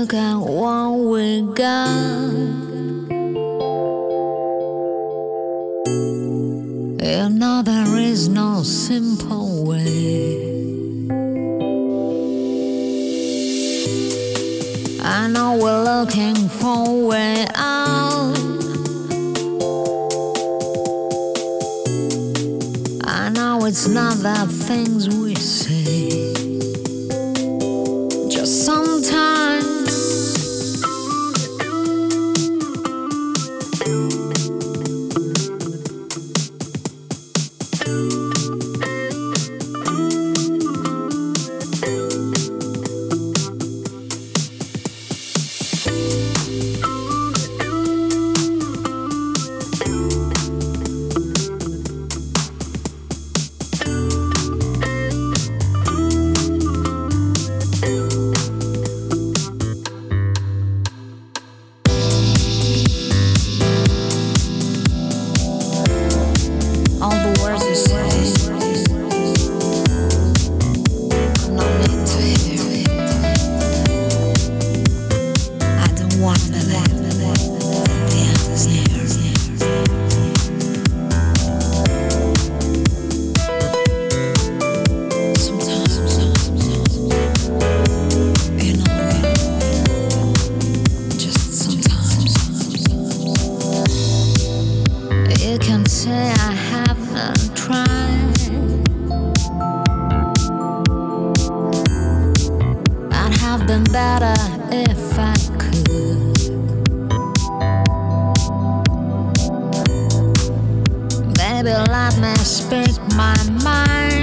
look at what we got. You know there is no simple way. I know we're looking for a way out. I know it's not the things we say. You can say I haven't tried. I'd have been better if I could. Baby, let me speak my mind.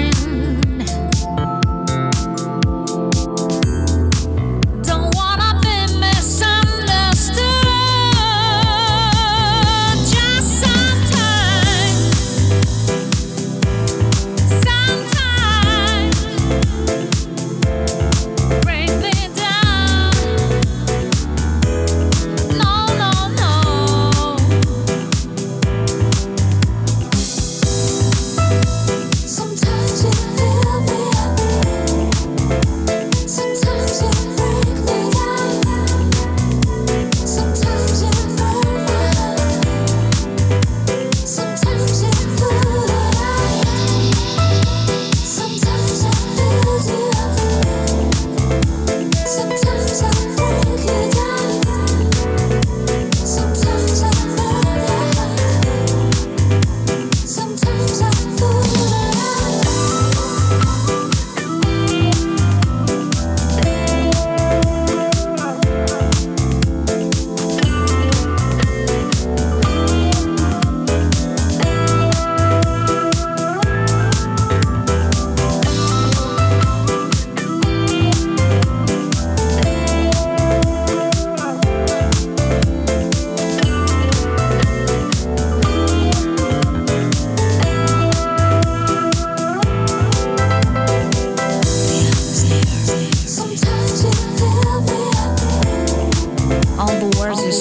all the words you